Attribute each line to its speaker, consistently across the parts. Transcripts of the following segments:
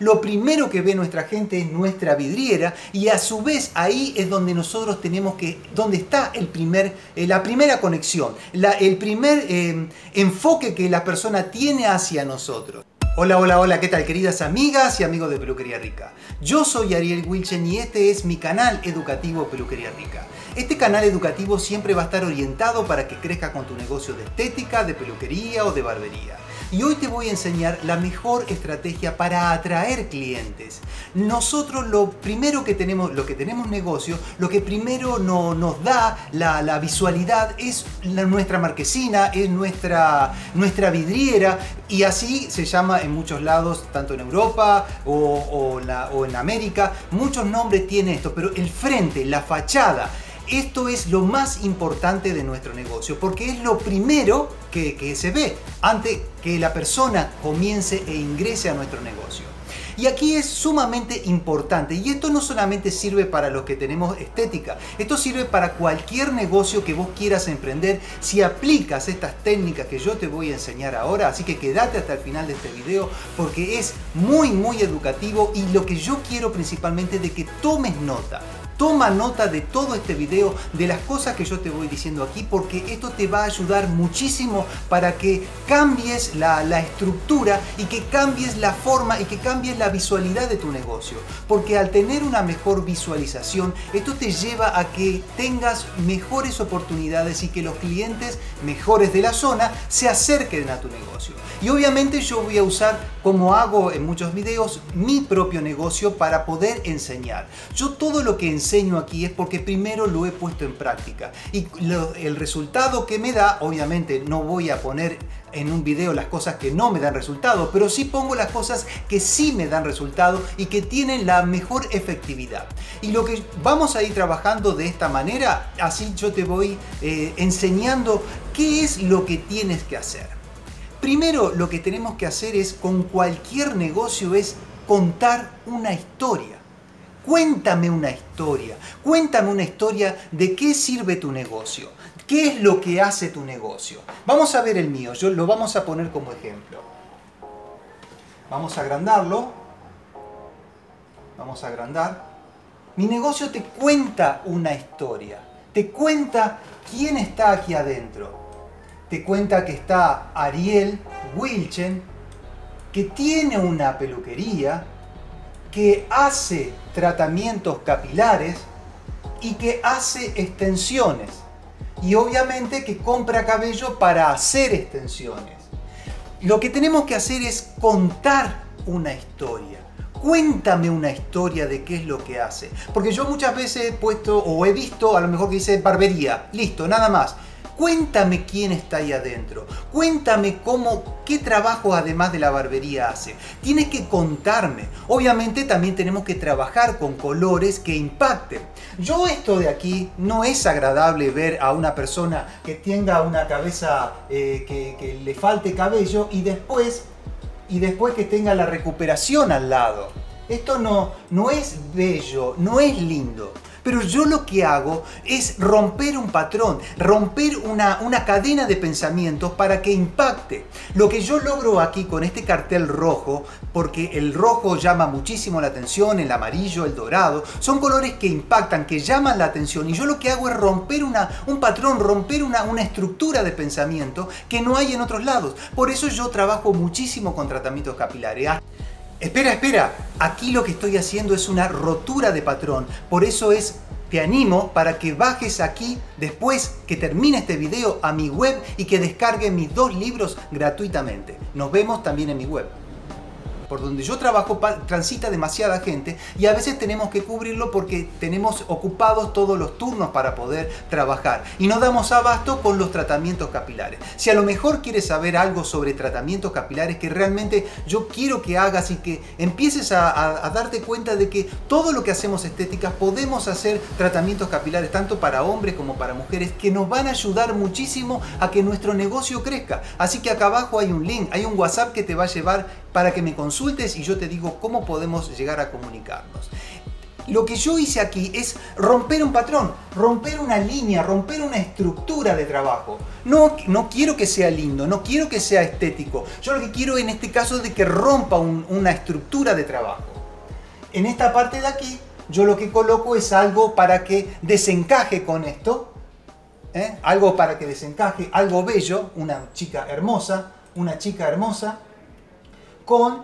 Speaker 1: lo primero que ve nuestra gente es nuestra vidriera y a su vez ahí es donde nosotros tenemos que, donde está el primer, eh, la primera conexión, el primer eh, enfoque que la persona tiene hacia nosotros. Hola, hola, hola, ¿qué tal queridas amigas y amigos de Peluquería Rica? Yo soy Ariel Wilchen y este es mi canal educativo Peluquería Rica. Este canal educativo siempre va a estar orientado para que crezca con tu negocio de estética, de peluquería o de barbería y hoy te voy a enseñar la mejor estrategia para atraer clientes. Nosotros lo primero que tenemos, lo que tenemos negocio, lo que primero nos da la, visualidad es nuestra marquesina, es nuestra, nuestra vidriera y así se llama en muchos lados, tanto en Europa o, o en América, muchos nombres tiene esto, pero el frente, la fachada, esto es lo más importante de nuestro negocio, porque es lo primero que, se ve antes que la persona comience e ingrese a nuestro negocio. Y aquí es sumamente importante, y esto no solamente sirve para los que tenemos estética, esto sirve para cualquier negocio que vos quieras emprender si aplicas estas técnicas que yo te voy a enseñar ahora, así que quédate hasta el final de este video porque es muy muy educativo y lo que yo quiero principalmente de que tomes nota, Toma nota de todo este video, de las cosas que yo te voy diciendo aquí, porque esto te va a ayudar muchísimo para que cambies la, estructura y que cambies la forma y que cambies la visualidad de tu negocio. Porque al tener una mejor visualización, esto te lleva a que tengas mejores oportunidades y que los clientes mejores de la zona se acerquen a tu negocio. Y obviamente yo voy a usar, como hago en muchos videos, mi propio negocio para poder enseñar. Yo todo lo que enseño enseño aquí es porque primero lo he puesto en práctica. Y el resultado que me da, obviamente no voy a poner en un video las cosas que no me dan resultado, pero sí pongo las cosas que sí me dan resultado y que tienen la mejor efectividad. Y lo que vamos a ir trabajando de esta manera, así yo te voy eh, enseñando qué es lo que tienes que hacer. Primero lo que tenemos que hacer es con cualquier negocio es contar una historia. Cuéntame una historia, cuéntame una historia de qué sirve tu negocio, qué es lo que hace tu negocio. Vamos a ver el mío, yo lo vamos a poner como ejemplo. Vamos a agrandarlo. Vamos a agrandar. Mi negocio te cuenta una historia, te cuenta quién está aquí adentro. Te cuenta que está Ariel Wilchen, que tiene una peluquería, que hace tratamientos capilares y que hace extensiones. Y obviamente que compra cabello para hacer extensiones. Lo que tenemos que hacer es contar una historia. Cuéntame una historia de qué es lo que hace. Porque yo muchas veces he puesto o he visto a lo mejor que dice barbería. Listo, nada más. Cuéntame quién está ahí adentro. Cuéntame cómo, qué trabajo además de la barbería hace. Tienes que contarme. Obviamente también tenemos que trabajar con colores que impacten. Yo esto de aquí no es agradable ver a una persona que tenga una cabeza eh, que, que le falte cabello y después, y después que tenga la recuperación al lado. Esto no, no es bello, no es lindo. Pero yo lo que hago es romper un patrón, romper una, una cadena de pensamientos para que impacte. Lo que yo logro aquí con este cartel rojo, porque el rojo llama muchísimo la atención, el amarillo, el dorado, son colores que impactan, que llaman la atención. Y yo lo que hago es romper una, un patrón, romper una, una estructura de pensamiento que no hay en otros lados. Por eso yo trabajo muchísimo con tratamientos capilares. Espera, espera, aquí lo que estoy haciendo es una rotura de patrón, por eso es, te animo para que bajes aquí después que termine este video a mi web y que descargue mis dos libros gratuitamente. Nos vemos también en mi web por donde yo trabajo transita demasiada gente y a veces tenemos que cubrirlo porque tenemos ocupados todos los turnos para poder trabajar y no damos abasto con los tratamientos capilares. Si a lo mejor quieres saber algo sobre tratamientos capilares que realmente yo quiero que hagas y que empieces a, darte cuenta de que todo lo que hacemos estéticas podemos hacer tratamientos capilares tanto para hombres como para mujeres que nos van a ayudar muchísimo a que nuestro negocio crezca. Así que acá abajo hay un link, hay un WhatsApp que te va a llevar para que me consultes y yo te digo cómo podemos llegar a comunicarnos. lo que yo hice aquí es romper un patrón, romper una línea, romper una estructura de trabajo. No, no quiero que sea lindo, no quiero que sea estético. Yo lo que quiero en este caso es de que rompa una estructura de trabajo. En esta parte de aquí, yo lo que coloco es algo para que desencaje con esto. ¿eh? Algo para que desencaje, algo bello, una chica hermosa, una chica hermosa, con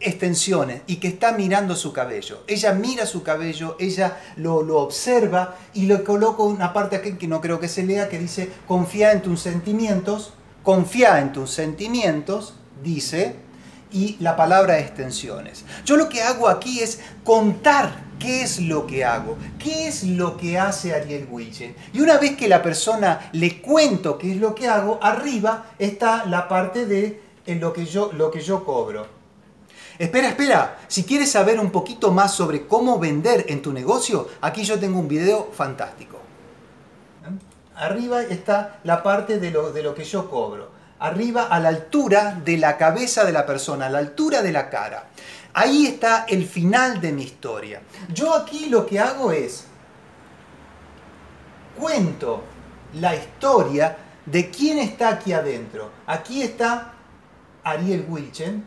Speaker 1: extensiones y que está mirando su cabello. Ella mira su cabello, ella lo, observa y le coloco una parte aquí que no creo que se lea que dice confía en tus sentimientos, confía en tus sentimientos, dice, y la palabra extensiones. Yo lo que hago aquí es contar qué es lo que hago, qué es lo que hace Ariel Wilchen. Y una vez que la persona le cuento qué es lo que hago, arriba está la parte de lo que yo, lo que yo cobro. Espera, espera, si quieres saber un poquito más sobre cómo vender en tu negocio, aquí yo tengo un video fantástico. Arriba está la parte de lo, de lo que yo cobro. Arriba a la altura de la cabeza de la persona, a la altura de la cara. Ahí está el final de mi historia. Yo aquí lo que hago es cuento la historia de quién está aquí adentro. Aquí está Ariel Wilchen,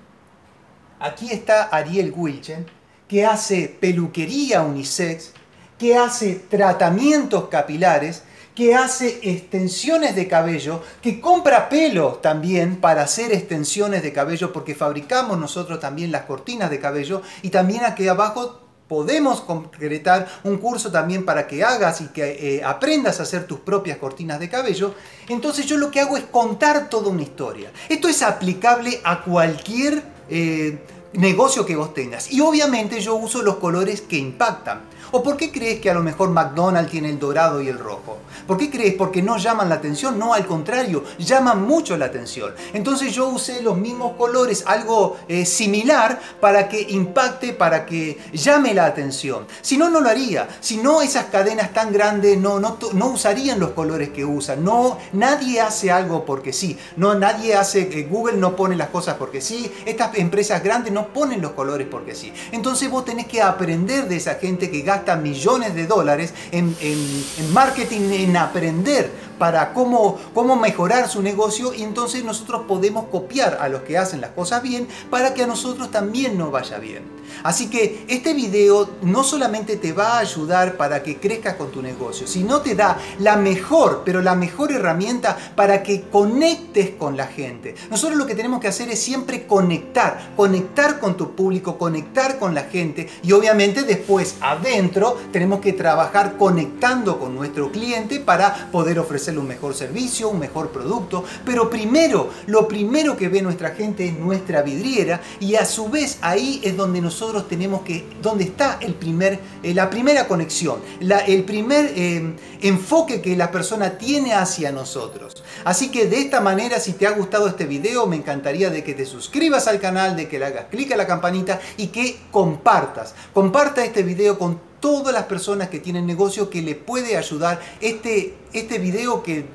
Speaker 1: Aquí está Ariel Wilchen, que hace peluquería unisex, que hace tratamientos capilares, que hace extensiones de cabello, que compra pelo también para hacer extensiones de cabello, porque fabricamos nosotros también las cortinas de cabello y también aquí abajo podemos concretar un curso también para que hagas y que eh, aprendas a hacer tus propias cortinas de cabello. Entonces yo lo que hago es contar toda una historia. Esto es aplicable a cualquier eh, negocio que vos tengas. Y obviamente yo uso los colores que impactan. ¿O por qué crees que a lo mejor McDonald's tiene el dorado y el rojo? ¿Por qué crees? Porque no llaman la atención, no, al contrario, llaman mucho la atención. Entonces yo usé los mismos colores, algo eh, similar, para que impacte, para que llame la atención. Si no, no lo haría. Si no, esas cadenas tan grandes no, no, no usarían los colores que usan. No, nadie hace algo porque sí. No, nadie hace, eh, Google no pone las cosas porque sí. Estas empresas grandes no ponen los colores porque sí. Entonces vos tenés que aprender de esa gente que gasta millones de dólares en, en marketing, en aprender para cómo, cómo mejorar su negocio y entonces nosotros podemos copiar a los que hacen las cosas bien para que a nosotros también nos vaya bien. Así que este video no solamente te va a ayudar para que crezcas con tu negocio, sino te da la mejor, pero la mejor herramienta para que conectes con la gente. Nosotros lo que tenemos que hacer es siempre conectar, conectar con tu público, conectar con la gente y obviamente después adentro tenemos que trabajar conectando con nuestro cliente para poder ofrecer un mejor servicio, un mejor producto, pero primero, lo primero que ve nuestra gente es nuestra vidriera y a su vez ahí es donde nosotros tenemos que, donde está el primer, eh, la primera conexión, el primer eh, enfoque que la persona tiene hacia nosotros. Así que de esta manera, si te ha gustado este video, me encantaría de que te suscribas al canal, de que le hagas clic a la campanita y que compartas. Comparta este video con todas las personas que tienen negocio que le puede ayudar este, este video que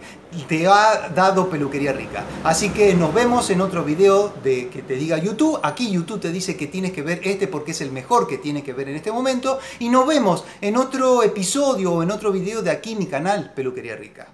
Speaker 1: te ha dado Peluquería Rica. Así que nos vemos en otro video de que te diga YouTube. Aquí YouTube te dice que tienes que ver este porque es el mejor que tienes que ver en este momento. Y nos vemos en otro episodio o en otro video de aquí mi canal Peluquería Rica.